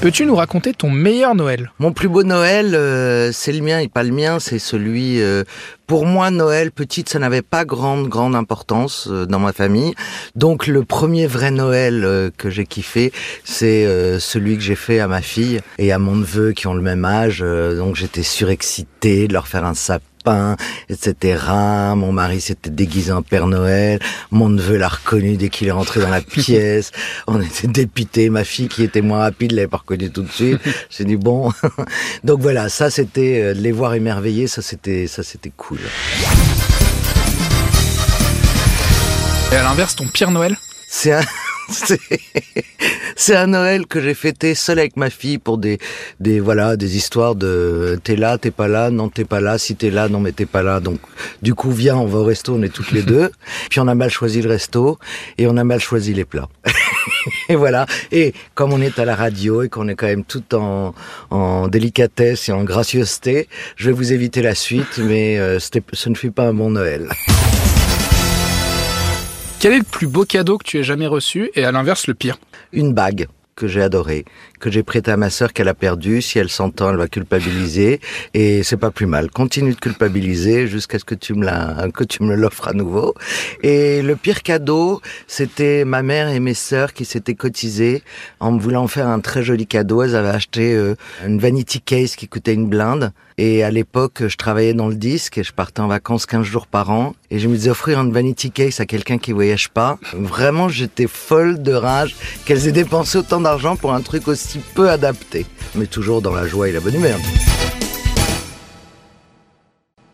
Peux-tu nous raconter ton meilleur Noël? Mon plus beau Noël, euh, c'est le mien et pas le mien, c'est celui... euh, pour moi, Noël, petite, ça n'avait pas grande, grande importance euh, dans ma famille. Donc le premier vrai Noël euh, que j'ai kiffé, c'est euh, celui que j'ai fait à ma fille et à mon neveu qui ont le même âge. Euh, donc j'étais surexcité de leur faire un sapin etc. Mon mari s'était déguisé en Père Noël. Mon neveu l'a reconnu dès qu'il est rentré dans la pièce. On était dépités. Ma fille, qui était moins rapide, l'avait pas reconnu tout de suite. J'ai dit bon. Donc voilà, ça c'était euh, les voir émerveillés. Ça c'était, ça c'était cool. Et à l'inverse, ton pire Noël? C'est un, c'est, un Noël que j'ai fêté seul avec ma fille pour des, des, voilà, des histoires de t'es là, t'es pas là, non t'es pas là, si t'es là, non mais t'es pas là. Donc, du coup, viens, on va au resto, on est toutes les deux. Puis on a mal choisi le resto et on a mal choisi les plats. et voilà. Et comme on est à la radio et qu'on est quand même tout en, en délicatesse et en gracieuseté, je vais vous éviter la suite, mais euh, ce ne fut pas un bon Noël. Quel est le plus beau cadeau que tu aies jamais reçu et à l'inverse le pire? Une bague que j'ai adorée, que j'ai prêtée à ma sœur qu'elle a perdue. Si elle s'entend, elle va culpabiliser et c'est pas plus mal. Continue de culpabiliser jusqu'à ce que tu me la, que tu me l'offres à nouveau. Et le pire cadeau, c'était ma mère et mes sœurs qui s'étaient cotisées en me voulant faire un très joli cadeau. Elles avaient acheté euh, une vanity case qui coûtait une blinde. Et à l'époque, je travaillais dans le disque et je partais en vacances 15 jours par an. Et je me disais offrir une vanity case à quelqu'un qui voyage pas. Vraiment, j'étais folle de rage qu'elles aient dépensé autant pour un truc aussi peu adapté. Mais toujours dans la joie et la bonne humeur.